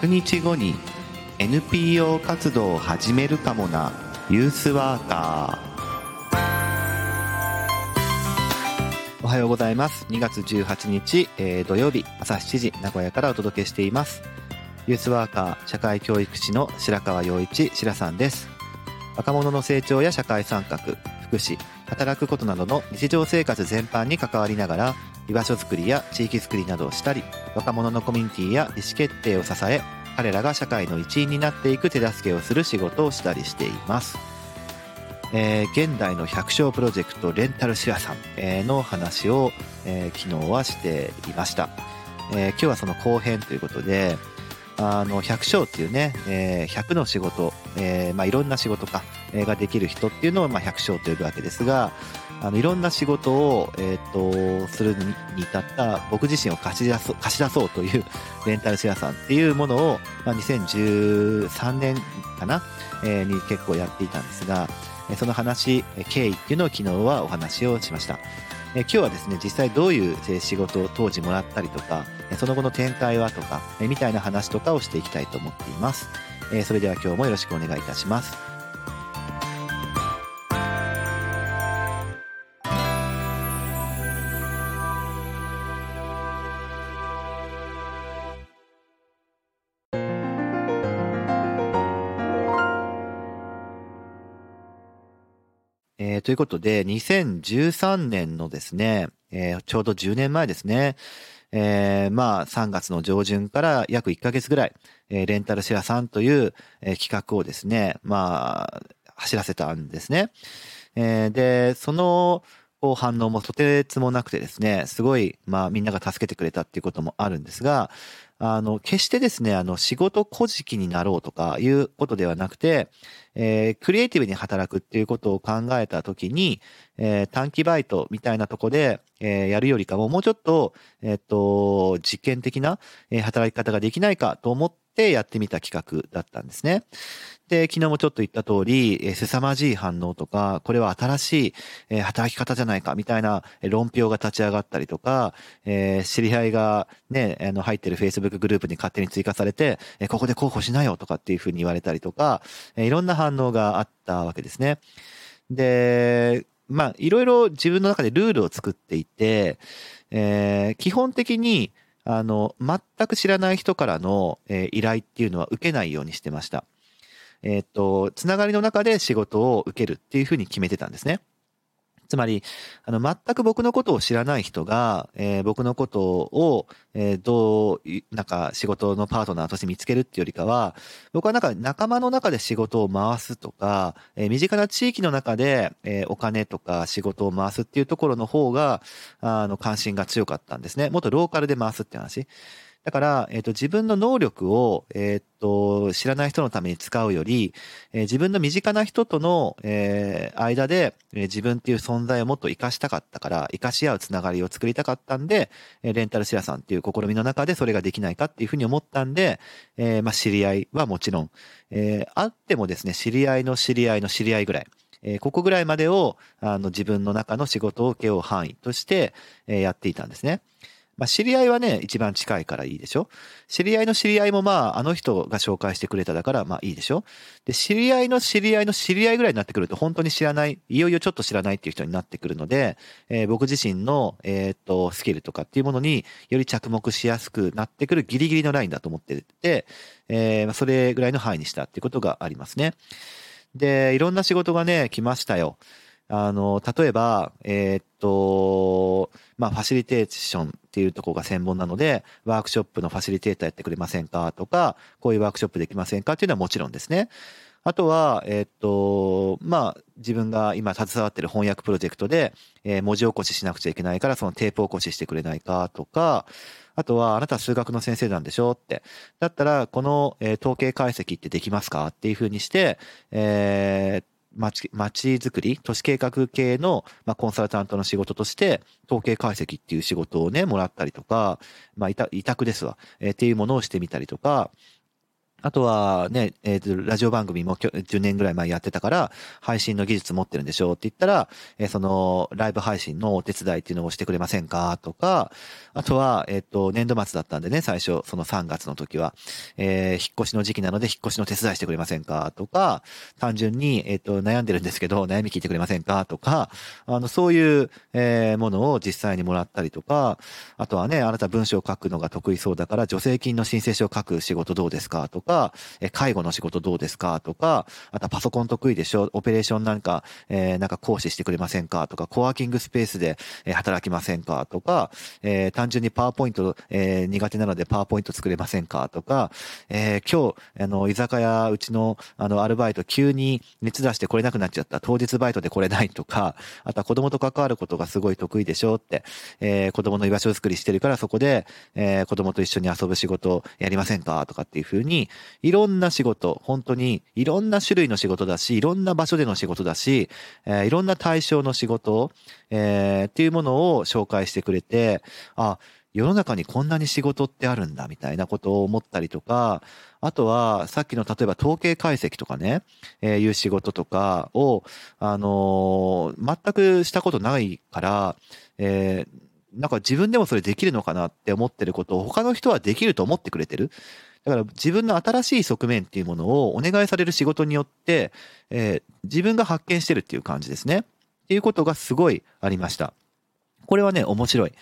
100日後に NPO 活動を始めるかもな。ユースワーカー。おはようございます。2月18日、えー、土曜日朝7時名古屋からお届けしています。ユースワーカー社会教育士の白川陽一白さんです。若者の成長や社会参画福祉働くことなどの日常生活全般に関わりながら居場所づくりや地域づくりなどをしたり若者のコミュニティや意思決定を支え彼らが社会の一員になっていく手助けをする仕事をしたりしています。えー、現代の百姓プロジェクトレンタルシェアさん、え、の話を、えー、昨日はしていました、え、今日はその後編ということであの百姓っていうね、えー、100の仕事、えーまあ、いろんな仕事か、えー、ができる人っていうのを、まあ、百姓と呼ぶわけですがあのいろんな仕事を、えーと、するに至った僕自身を貸し出そう貸し出そうという レンタルシェアさんっていうものを、まあ、2013年かな、えー、に結構やっていたんですがその話経緯っていうのを昨日はお話をしました。今日はですね実際どういう仕事を当時もらったりとかその後の展開はとかみたいな話とかをしていきたいと思っています。それでは今日もよろしくお願いいたします。えー、ということで、2013年のですね、えー、ちょうど10年前ですね、えー、まあ3月の上旬から約1ヶ月ぐらい、えー、レンタルシェアさんという、えー、企画をですね、まあ、走らせたんですね。えー、で、その、こう反応もとてつもなくてですね、すごい、まあみんなが助けてくれたっていうこともあるんですが、あの、決してですね、あの、仕事小じになろうとかいうことではなくて、えー、クリエイティブに働くっていうことを考えたときに、えー、短期バイトみたいなとこで、えー、やるよりかも、もうちょっと、えっと、実験的な、え働き方ができないかと思ってやってみた企画だったんですね。で、昨日もちょっと言った通り、えー、凄まじい反応とか、これは新しい、えー、働き方じゃないか、みたいな論評が立ち上がったりとか、えー、知り合いがね、あの、入ってる Facebook グループに勝手に追加されて、えー、ここで候補しなよとかっていうふうに言われたりとか、えー、いろんな反応があったわけですね。で、まあ、いろいろ自分の中でルールを作っていて、えー、基本的に、あの、全く知らない人からの、えー、依頼っていうのは受けないようにしてました。えっ、と、つながりの中で仕事を受けるっていうふうに決めてたんですね。つまり、あの、全く僕のことを知らない人が、えー、僕のことを、えー、どう、なんか仕事のパートナーとして見つけるっていうよりかは、僕はなんか仲間の中で仕事を回すとか、えー、身近な地域の中で、えお金とか仕事を回すっていうところの方が、あの、関心が強かったんですね。もっとローカルで回すって話。だから、えっ、ー、と、自分の能力を、えっ、ー、と、知らない人のために使うより、えー、自分の身近な人との、えー、間で、えー、自分っていう存在をもっと活かしたかったから、活かし合うつながりを作りたかったんで、えー、レンタルシェアさんっていう試みの中でそれができないかっていうふうに思ったんで、えー、まあ、知り合いはもちろん、えー、あってもですね、知り合いの知り合いの知り合いぐらい、えー、ここぐらいまでを、あの、自分の中の仕事を請け負う範囲として、えー、やっていたんですね。まあ、知り合いはね、一番近いからいいでしょ？知り合いの知り合いもまあ、あの人が紹介してくれただからまあいいでしょ？で、知り合いの知り合いの知り合いぐらいになってくると本当に知らない、いよいよちょっと知らないっていう人になってくるので、えー、僕自身の、えー、っと、スキルとかっていうものにより着目しやすくなってくるギリギリのラインだと思ってて、えー、それぐらいの範囲にしたっていうことがありますね。で、いろんな仕事がね、来ましたよ。あの、例えば、えー、っと、まあ、ファシリテーションっていうとこが専門なので、ワークショップのファシリテーターやってくれませんかとか、こういうワークショップできませんかっていうのはもちろんですね。あとは、えっと、まあ、自分が今携わってる翻訳プロジェクトで、えー、文字起こししなくちゃいけないから、そのテープ起こししてくれないかとか、あとは、あなた数学の先生なんでしょって。だったら、この、えー、統計解析ってできますかっていうふうにして、えー、街、街づくり、都市計画系の、まあ、コンサルタントの仕事として、統計解析っていう仕事をね、もらったりとか、まあ、委託ですわ、えー、っていうものをしてみたりとか、あとはね、えっ、ー、と、ラジオ番組も10年ぐらい前やってたから、配信の技術持ってるんでしょうって言ったら、えー、その、ライブ配信のお手伝いっていうのをしてくれませんかとか、あとは、えっ、ー、と、年度末だったんでね、最初、その3月の時は、えー、引っ越しの時期なので、引っ越しの手伝いしてくれませんかとか、単純に、えっ、と、悩んでるんですけど、悩み聞いてくれませんかとか、あの、そういう、えー、ものを実際にもらったりとか、あとはね、あなた文章を書くのが得意そうだから、助成金の申請書を書く仕事どうですかとか、え介護の仕事どうですか？とか、あとはパソコン得意でしょ？オペレーションなんか、えー、なんか講師してくれませんか？とか、コワーキングスペースで、え働きませんか？とか、えー、単純にパワーポイント、えー、苦手なのでパワーポイント作れませんか？とか、え、今日、あの、居酒屋、うちの、あの、アルバイト急に熱出して来れなくなっちゃった。当日バイトで来れない。とか、あとは子供と関わることがすごい得意でしょ？って、え、子供の居場所作りしてるからそこで、え、子供と一緒に遊ぶ仕事やりませんか？とかっていうふうに、いろんな仕事、本当にいろんな種類の仕事だし、いろんな場所での仕事だし、えー、いろんな対象の仕事、えー、っていうものを紹介してくれて、あ、世の中にこんなに仕事ってあるんだみたいなことを思ったりとか、あとはさっきの例えば統計解析とかね、えー、いう仕事とかを、あのー、全くしたことないから、えー、なんか自分でもそれできるのかなって思ってることを他の人はできると思ってくれてる。だから自分の新しい側面っていうものをお願いされる仕事によって、えー、自分が発見してるっていう感じですね。っていうことがすごいありました。これはね、面白い。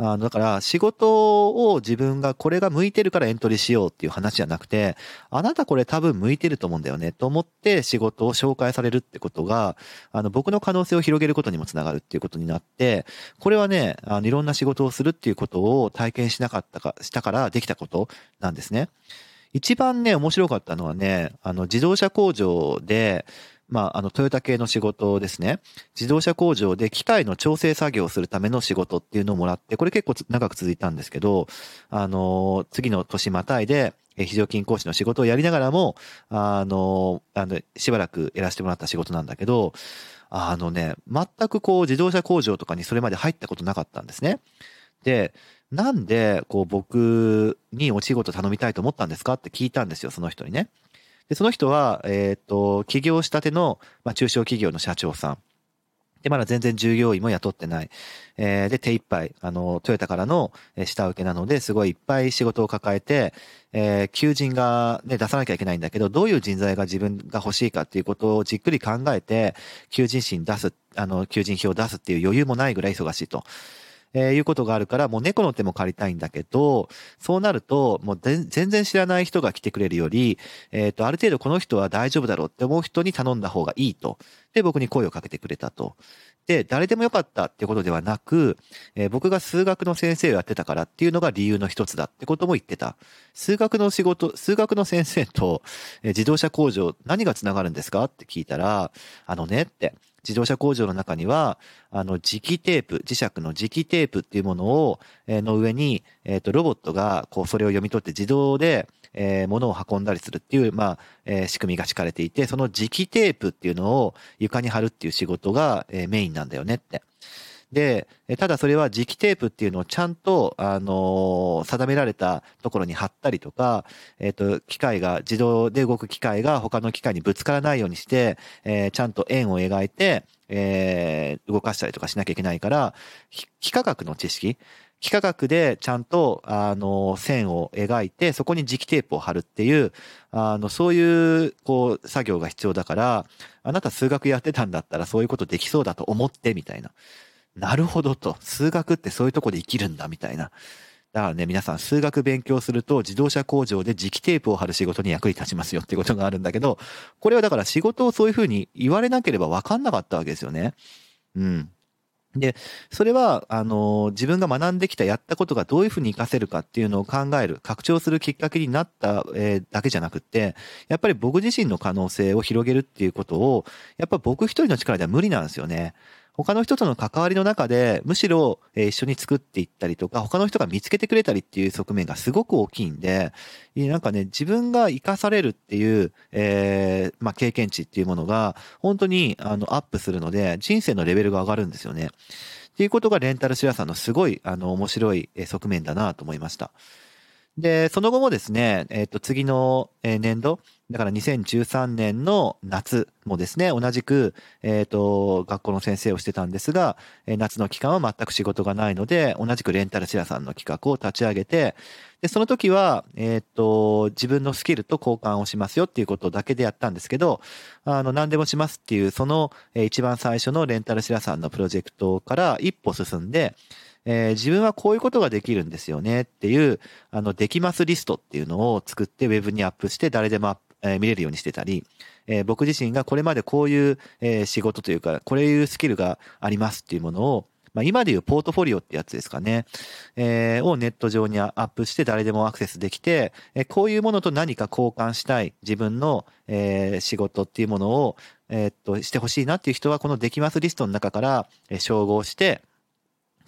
あの、だから仕事を自分がこれが向いてるからエントリーしようっていう話じゃなくて、あなたこれ多分向いてると思うんだよねと思って仕事を紹介されるってことが、あの、僕の可能性を広げることにもつながるっていうことになって、これはね、あの、いろんな仕事をするっていうことを体験しなかったか、したからできたことなんですね。一番ね、面白かったのはね、あの、自動車工場で、まあ、あの、トヨタ系の仕事ですね。自動車工場で機械の調整作業をするための仕事っていうのをもらって、これ結構長く続いたんですけど、あの、次の年またいで、非常勤講師の仕事をやりながらも、あの、あの、しばらくやらせてもらった仕事なんだけど、あのね、全くこう自動車工場とかにそれまで入ったことなかったんですね。で、なんで、こう僕にお仕事頼みたいと思ったんですかって聞いたんですよ、その人にね。で、その人は、えっ、と、起業したての、まあ、中小企業の社長さん。で、まだ全然従業員も雇ってない。えー、で、手一杯、あの、トヨタからの下請けなので、すごいいっぱい仕事を抱えて、えー、求人がね、出さなきゃいけないんだけど、どういう人材が自分が欲しいかっていうことをじっくり考えて、求人誌に出す、あの、求人票を出すっていう余裕もないぐらい忙しいと。えー、いうことがあるから、もう猫の手も借りたいんだけど、そうなると、もう全然知らない人が来てくれるより、えっ、ー、と、ある程度この人は大丈夫だろうって思う人に頼んだ方がいいと。で、僕に声をかけてくれたと。で、誰でもよかったってことではなく、えー、僕が数学の先生をやってたからっていうのが理由の一つだってことも言ってた。数学の仕事、数学の先生と、えー、自動車工場何が繋がるんですか？って聞いたら、あのねって、自動車工場の中には、あの、磁気テープ、磁石の磁気テープっていうものを、えー、の上に、えっ、ー、と、ロボットが、こう、それを読み取って自動で、えー、物を運んだりするっていう、まあ、えー、仕組みが敷かれていて、その磁気テープっていうのを床に貼るっていう仕事が、えー、メインなんだよねって。で、ただそれは磁気テープっていうのをちゃんと、あの定められたところに貼ったりとか、えっ、と、機械が、自動で動く機械が他の機械にぶつからないようにして、えちゃんと円を描いて、え動かしたりとかしなきゃいけないから、幾何学の知識、幾何学でちゃんと、あの、線を描いて、そこに磁気テープを貼るっていう、あの、そういう、こう、作業が必要だから、あなた数学やってたんだったらそういうことできそうだと思って、みたいな。なるほどと。数学ってそういうとこで生きるんだ、みたいな。だからね、皆さん数学勉強すると自動車工場で磁気テープを貼る仕事に役に立ちますよってことがあるんだけど、これはだから仕事をそういうふうに言われなければ分かんなかったわけですよね。うん。で、それは、あの、自分が学んできた、やったことがどういうふうに活かせるかっていうのを考える、拡張するきっかけになった、えー、だけじゃなくって、やっぱり僕自身の可能性を広げるっていうことを、やっぱ僕一人の力では無理なんですよね。他の人との関わりの中で、むしろ、一緒に作っていったりとか、他の人が見つけてくれたりっていう側面がすごく大きいんで、なんかね、自分が活かされるっていう、えー、まあ、経験値っていうものが、本当に、あの、アップするので、人生のレベルが上がるんですよね。っていうことがレンタルシェアさんのすごい、あの、面白い側面だなと思いました。で、その後もですね、えっ、と、次の年度、だから2013年の夏もですね、同じく、えっ、と、学校の先生をしてたんですが、夏の期間は全く仕事がないので、同じくレンタルシェアさんの企画を立ち上げて、で、その時は、えっ、と、自分のスキルと交換をしますよっていうことだけでやったんですけど、あの、何でもしますっていう、その、一番最初のレンタルシェアさんのプロジェクトから一歩進んで、えー、自分はこういうことができるんですよねっていう、あの、できますリストっていうのを作ってウェブにアップして誰でも、えー、見れるようにしてたり、えー、僕自身がこれまでこういう、えー、仕事というか、これいうスキルがありますっていうものを、まあ、今でいうポートフォリオってやつですかね、えー、をネット上にアップして誰でもアクセスできて、えー、こういうものと何か交換したい自分の、えー、仕事っていうものを、えー、っと、してほしいなっていう人はこのできますリストの中から、えー、照合して、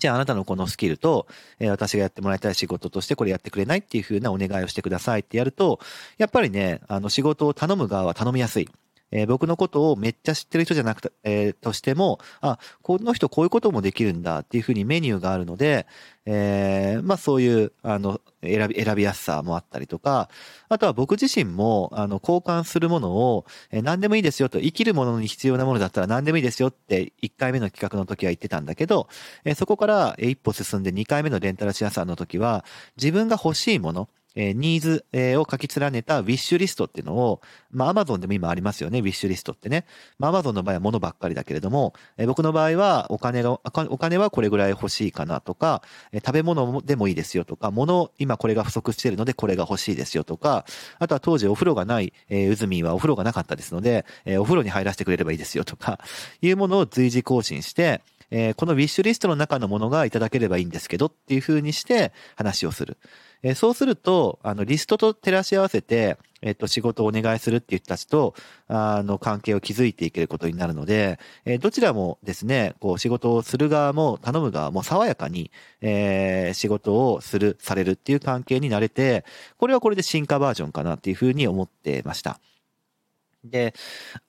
じゃああなたのこのスキルと、えー、私がやってもらいたい仕事としてこれやってくれないっていうふうなお願いをしてくださいってやると、やっぱりね、あの仕事を頼む側は頼みやすい。えー、僕のことをめっちゃ知ってる人じゃなくて、えー、としても、あ、この人こういうこともできるんだっていうふうにメニューがあるので、えー、まあそういう、あの、選び、選びやすさもあったりとか、あとは僕自身も、あの、交換するものを、えー、何でもいいですよと、生きるものに必要なものだったら何でもいいですよって1回目の企画の時は言ってたんだけど、えー、そこから一歩進んで2回目のレンタルシアさんの時は、自分が欲しいもの、えー、ニーズ、え、を書き連ねたウィッシュリストっていうのを、まあ、アマゾンでも今ありますよね、ウィッシュリストってね。まあ、アマゾンの場合は物ばっかりだけれども、えー、僕の場合はお金が、お金はこれぐらい欲しいかなとか、えー、食べ物でもいいですよとか、物、今これが不足してるのでこれが欲しいですよとか、あとは当時お風呂がない、えー、うずみはお風呂がなかったですので、えー、お風呂に入らせてくれればいいですよとか、いうものを随時更新して、えー、このウィッシュリストの中のものがいただければいいんですけどっていう風にして話をする。えー、そうすると、あの、リストと照らし合わせて、えっ、と、仕事をお願いするっていう人たちと、あの、関係を築いていけることになるので、え、どちらもですね、こう、仕事をする側も頼む側も爽やかに、え、仕事をする、されるっていう関係になれて、これはこれで進化バージョンかなっていうふうに思ってました。で、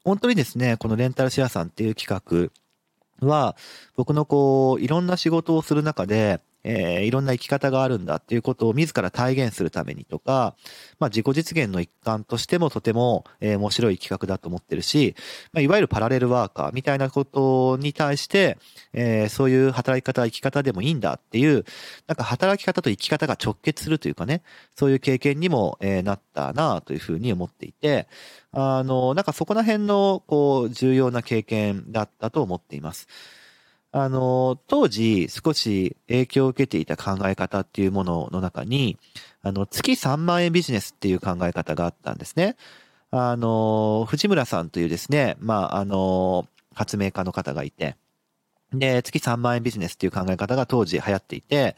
本当にですね、このレンタルシェアさんっていう企画は、僕のこう、いろんな仕事をする中で、えー、いろんな生き方があるんだっていうことを自ら体現するためにとか、まあ自己実現の一環としてもとても、えー、面白い企画だと思ってるし、まあ、いわゆるパラレルワーカーみたいなことに対して、えー、そういう働き方、生き方でもいいんだっていう、なんか働き方と生き方が直結するというかね、そういう経験にも、えー、なったなというふうに思っていて、あの、なんかそこら辺の、こう、重要な経験だったと思っています。あの、当時少し影響を受けていた考え方っていうものの中に、あの、月3万円ビジネスっていう考え方があったんですね。あの、藤村さんというですね、まあ、あの、発明家の方がいて、で、月3万円ビジネスっていう考え方が当時流行っていて、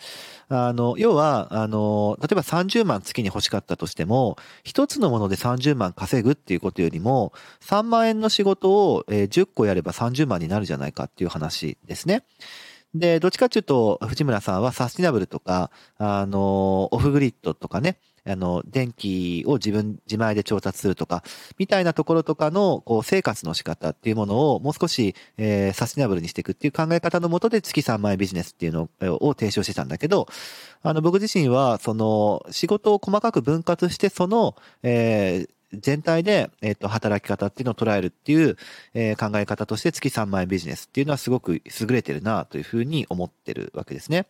あの、要は、あの、例えば30万月に欲しかったとしても、一つのもので30万稼ぐっていうことよりも、3万円の仕事を10個やれば30万になるじゃないかっていう話ですね。で、どっちかっていうと、藤村さんはサスティナブルとか、あの、オフグリッドとかね、あの、電気を自分、自前で調達するとか、みたいなところとかの、こう、生活の仕方っていうものをもう少し、えー、サスティナブルにしていくっていう考え方のもとで月3万円ビジネスっていうのを提唱してたんだけど、あの、僕自身は、その、仕事を細かく分割して、その、えー、全体で、えっ、と、働き方っていうのを捉えるっていう、えー、考え方として月3万円ビジネスっていうのはすごく優れてるなというふうに思ってるわけですね。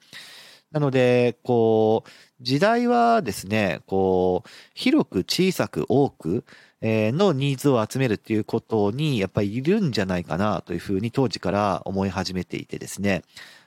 なので、こう、時代はですね、こう、広く小さく多く、のニーズを集めるっていうことに、やっぱりいるんじゃないかなというふうに当時から思い始めていてですね。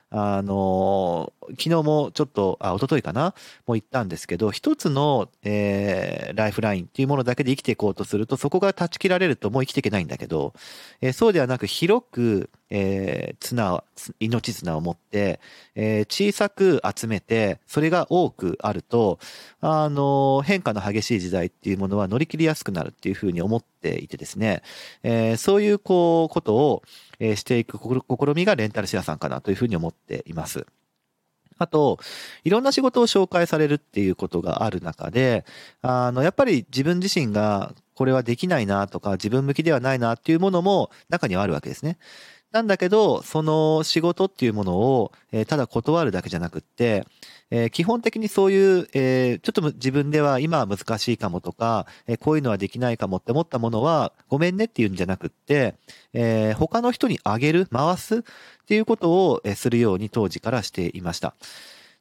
あの、昨日もちょっと、あ、一昨日かな？も言ったんですけど、一つの、えー、ライフラインっていうものだけで生きていこうとすると、そこが断ち切られるともう生きていけないんだけど、えー、そうではなく広く、えー、綱、命綱を持って、えー、小さく集めて、それが多くあると、あの、変化の激しい時代っていうものは乗り切りやすくなるっていうふうに思ってていてですね、えー、そういう、こう、ことを、えー、していく試みがレンタルシェアさんかなというふうに思っています。あと、いろんな仕事を紹介されるっていうことがある中で、あの、やっぱり自分自身がこれはできないなとか、自分向きではないなっていうものも中にはあるわけですね。なんだけど、その仕事っていうものを、えー、ただ断るだけじゃなくって、えー、基本的にそういう、えー、ちょっと自分では今は難しいかもとか、え、こういうのはできないかもって思ったものは、ごめんねっていうんじゃなくって、え、他の人にあげる、回すっていうことをするように当時からしていました。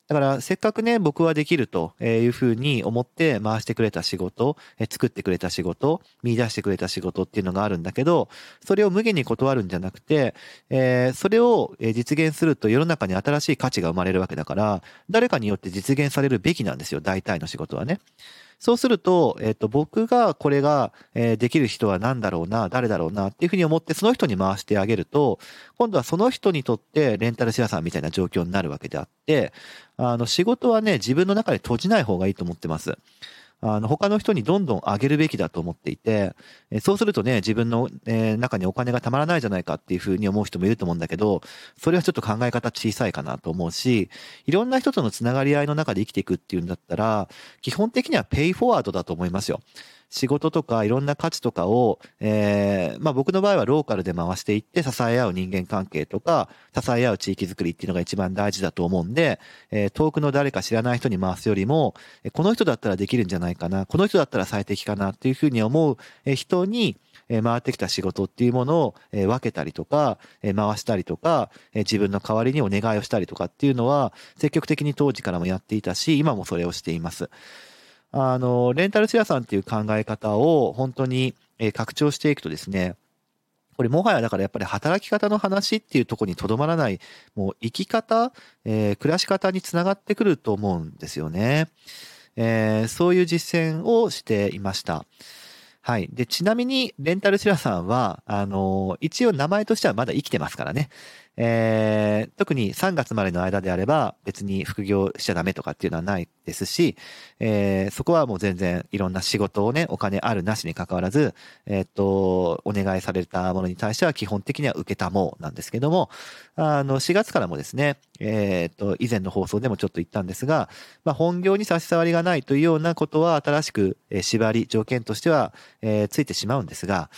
だから、せっかくね、僕はできるというふうに思って回してくれた仕事、作ってくれた仕事、見出してくれた仕事っていうのがあるんだけど、それを無限に断るんじゃなくて、それを実現すると世の中に新しい価値が生まれるわけだから、誰かによって実現されるべきなんですよ、大体の仕事はね。そうすると、えっ、と、僕がこれが、えー、できる人は何だろうな、誰だろうなっていうふうに思って、その人に回してあげると、今度はその人にとってレンタルシェアさんみたいな状況になるわけであって、あの、仕事はね、自分の中で閉じない方がいいと思ってます。あの、他の人にどんどん上げるべきだと思っていて、えそうするとね、自分の、え中にお金がたまらないじゃないかっていうふうに思う人もいると思うんだけど、それはちょっと考え方小さいかなと思うし、いろんな人とのつながり合いの中で生きていくっていうんだったら、基本的にはペイフォワードだと思いますよ。仕事とかいろんな価値とかを、えー、まあ僕の場合はローカルで回していって支え合う人間関係とか、支え合う地域づくりっていうのが一番大事だと思うんで、えー、遠くの誰か知らない人に回すよりも、この人だったらできるんじゃないかな、この人だったら最適かなっていうふうに思う人に、回ってきた仕事っていうものを分けたりとか、回したりとか、自分の代わりにお願いをしたりとかっていうのは、積極的に当時からもやっていたし、今もそれをしています。あの、レンタルシェアさんっていう考え方を本当に拡張していくとですね、これもはやだからやっぱり働き方の話っていうところにとどまらない、もう生き方、えー、暮らし方につながってくると思うんですよね。えー、そういう実践をしていました。はい。で、ちなみに、レンタルシェアさんは、あの、一応名前としてはまだ生きてますからね。えー、特に3月までの間であれば別に副業しちゃダメとかっていうのはないですし、えー、そこはもう全然いろんな仕事をね、お金あるなしに関わらず、えー、っと、お願いされたものに対しては基本的には受けたもうなんですけども、あの、4月からもですね、えー、っと、以前の放送でもちょっと言ったんですが、まあ、本業に差し障りがないというようなことは新しく、縛り、条件としては、えー、ついてしまうんですが、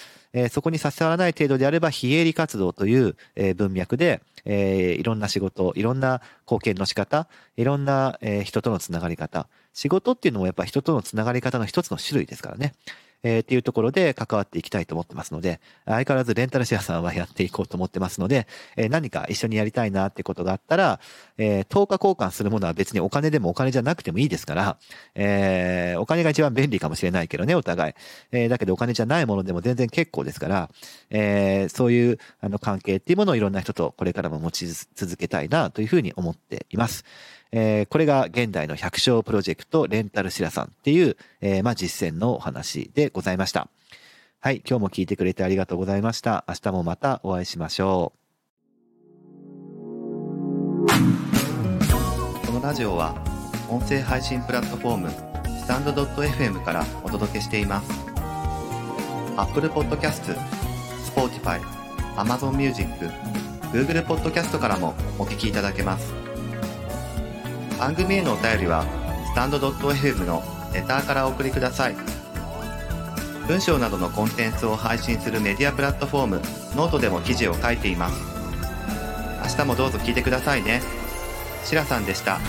え、そこに差し障らない程度であれば、非営利活動という、え、文脈で、え、いろんな仕事、いろんな貢献の仕方、いろんな、え、人とのつながり方。仕事っていうのもやっぱ人とのつながり方の一つの種類ですからね。えー、っていうところで関わっていきたいと思ってますので、相変わらずレンタルシェアさんはやっていこうと思ってますので、えー、何か一緒にやりたいなってことがあったら、えー、10日交換するものは別にお金でもお金じゃなくてもいいですから、えー、お金が一番便利かもしれないけどね、お互い。えー、だけどお金じゃないものでも全然結構ですから、えー、そういうあの関係っていうものをいろんな人とこれからも持ち続けたいなというふうに思っています。えー、これが現代の百姓プロジェクトレンタルシラさんっていう、えー、まあ、実践のお話でございました。はい、今日も聞いてくれてありがとうございました。明日もまたお会いしましょう。このラジオは音声配信プラットフォームスタンドドット .fm からお届けしています。Apple Podcast、Spotify、Amazon Music、Google Podcast からもお聞きいただけます。番組へのお便りは、スタンド .fm のレターからお送りください。文章などのコンテンツを配信するメディアプラットフォーム、ノートでも記事を書いています。明日もどうぞ聞いてくださいね。しらさんでした。